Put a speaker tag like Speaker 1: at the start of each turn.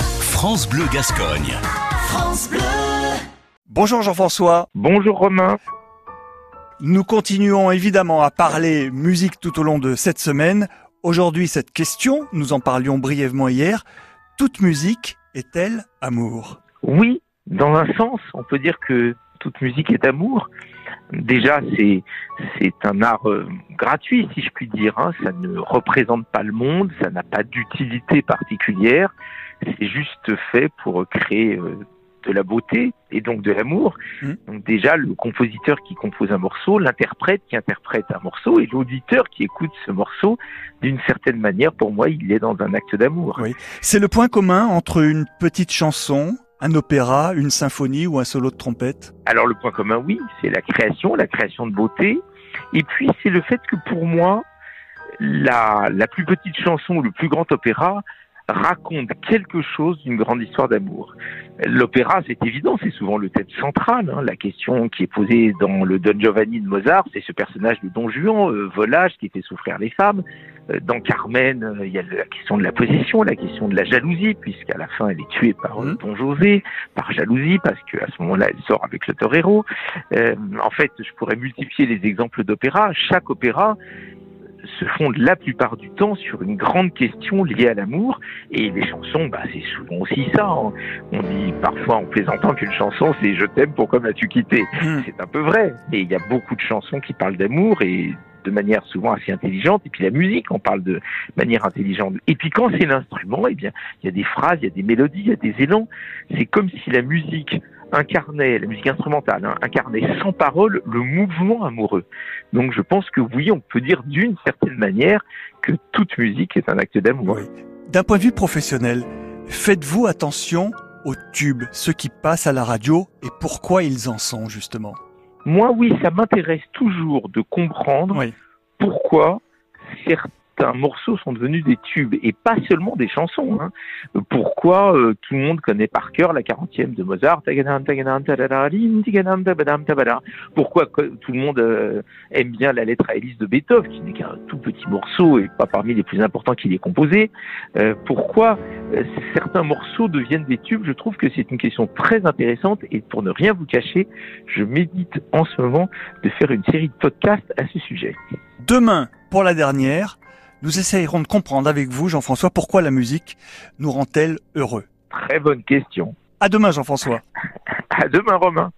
Speaker 1: France Bleu Gascogne.
Speaker 2: France Bleu.
Speaker 3: Bonjour Jean-François.
Speaker 4: Bonjour Romain.
Speaker 3: Nous continuons évidemment à parler musique tout au long de cette semaine. Aujourd'hui, cette question, nous en parlions brièvement hier. Toute musique est-elle amour?
Speaker 4: Oui, dans un sens, on peut dire que toute musique est amour. Déjà, c'est c'est un art euh, gratuit, si je puis dire. Hein. Ça ne représente pas le monde, ça n'a pas d'utilité particulière. C'est juste fait pour créer euh, de la beauté et donc de l'amour.
Speaker 3: Mm.
Speaker 4: Donc déjà, le compositeur qui compose un morceau, l'interprète qui interprète un morceau et l'auditeur qui écoute ce morceau, d'une certaine manière, pour moi, il est dans un acte d'amour.
Speaker 3: Oui. C'est le point commun entre une petite chanson, un opéra, une symphonie ou un solo de trompette?
Speaker 4: Alors le point commun, oui, c'est la création, la création de beauté. Et puis c'est le fait que pour moi, la, la plus petite chanson ou le plus grand opéra raconte quelque chose d'une grande histoire d'amour. L'opéra, c'est évident, c'est souvent le thème central. hein. La question qui est posée dans le Don Giovanni de Mozart, c'est ce personnage de Don Juan, euh, volage, qui fait souffrir les femmes. Euh, dans Carmen, euh, il y a la question de la possession, la question de la jalousie, puisqu'à la fin, elle est tuée par euh,
Speaker 3: Mhm.
Speaker 4: Don José, par jalousie, parce qu'à ce moment-là, elle sort avec le torero. Euh, en fait, je pourrais multiplier les exemples d'opéra. Chaque opéra se fonde la plupart du temps sur une grande question liée à l'amour. Et les chansons bah c'est souvent aussi ça hein. on dit parfois en plaisantant qu'une chanson c'est je t'aime pourquoi m'as-tu quitté?
Speaker 3: Hmm.
Speaker 4: c'est un peu vrai. Et il y a beaucoup de chansons qui parlent d'amour et de manière souvent assez intelligente. Et puis la musique en parle de manière intelligente. Et puis quand c'est l'instrument eh bien il y a des phrases il y a des mélodies il y a des élans. C'est comme si la musique incarnait la musique instrumentale hein, incarnait sans parole le mouvement amoureux donc je pense que oui, on peut dire d'une certaine manière que toute musique est un acte d'amour.
Speaker 3: Oui. D'un point de vue professionnel, faites-vous attention aux tubes, ceux qui passent à la radio et pourquoi ils en sont justement
Speaker 4: Moi, oui, ça m'intéresse toujours de comprendre
Speaker 3: Oui.
Speaker 4: pourquoi certains morceaux sont devenus des tubes et pas seulement des chansons. hein. Pourquoi euh, tout le monde connaît par cœur la 40e de Mozart? Pourquoi tout le monde euh, aime bien la lettre à Élise de Beethoven, qui n'est qu'un tout petit morceau et pas parmi les plus importants qu'il ait composé? Euh, Pourquoi euh, certains morceaux deviennent des tubes? Je trouve que c'est une question très intéressante et pour ne rien vous cacher, je médite en ce moment de faire une série de podcasts à ce sujet.
Speaker 3: Demain, pour la dernière, nous essayerons de comprendre avec vous, Jean-François, pourquoi la musique nous rend-elle heureux.
Speaker 4: Très bonne question.
Speaker 3: À demain, Jean-François.
Speaker 4: À demain, Romain.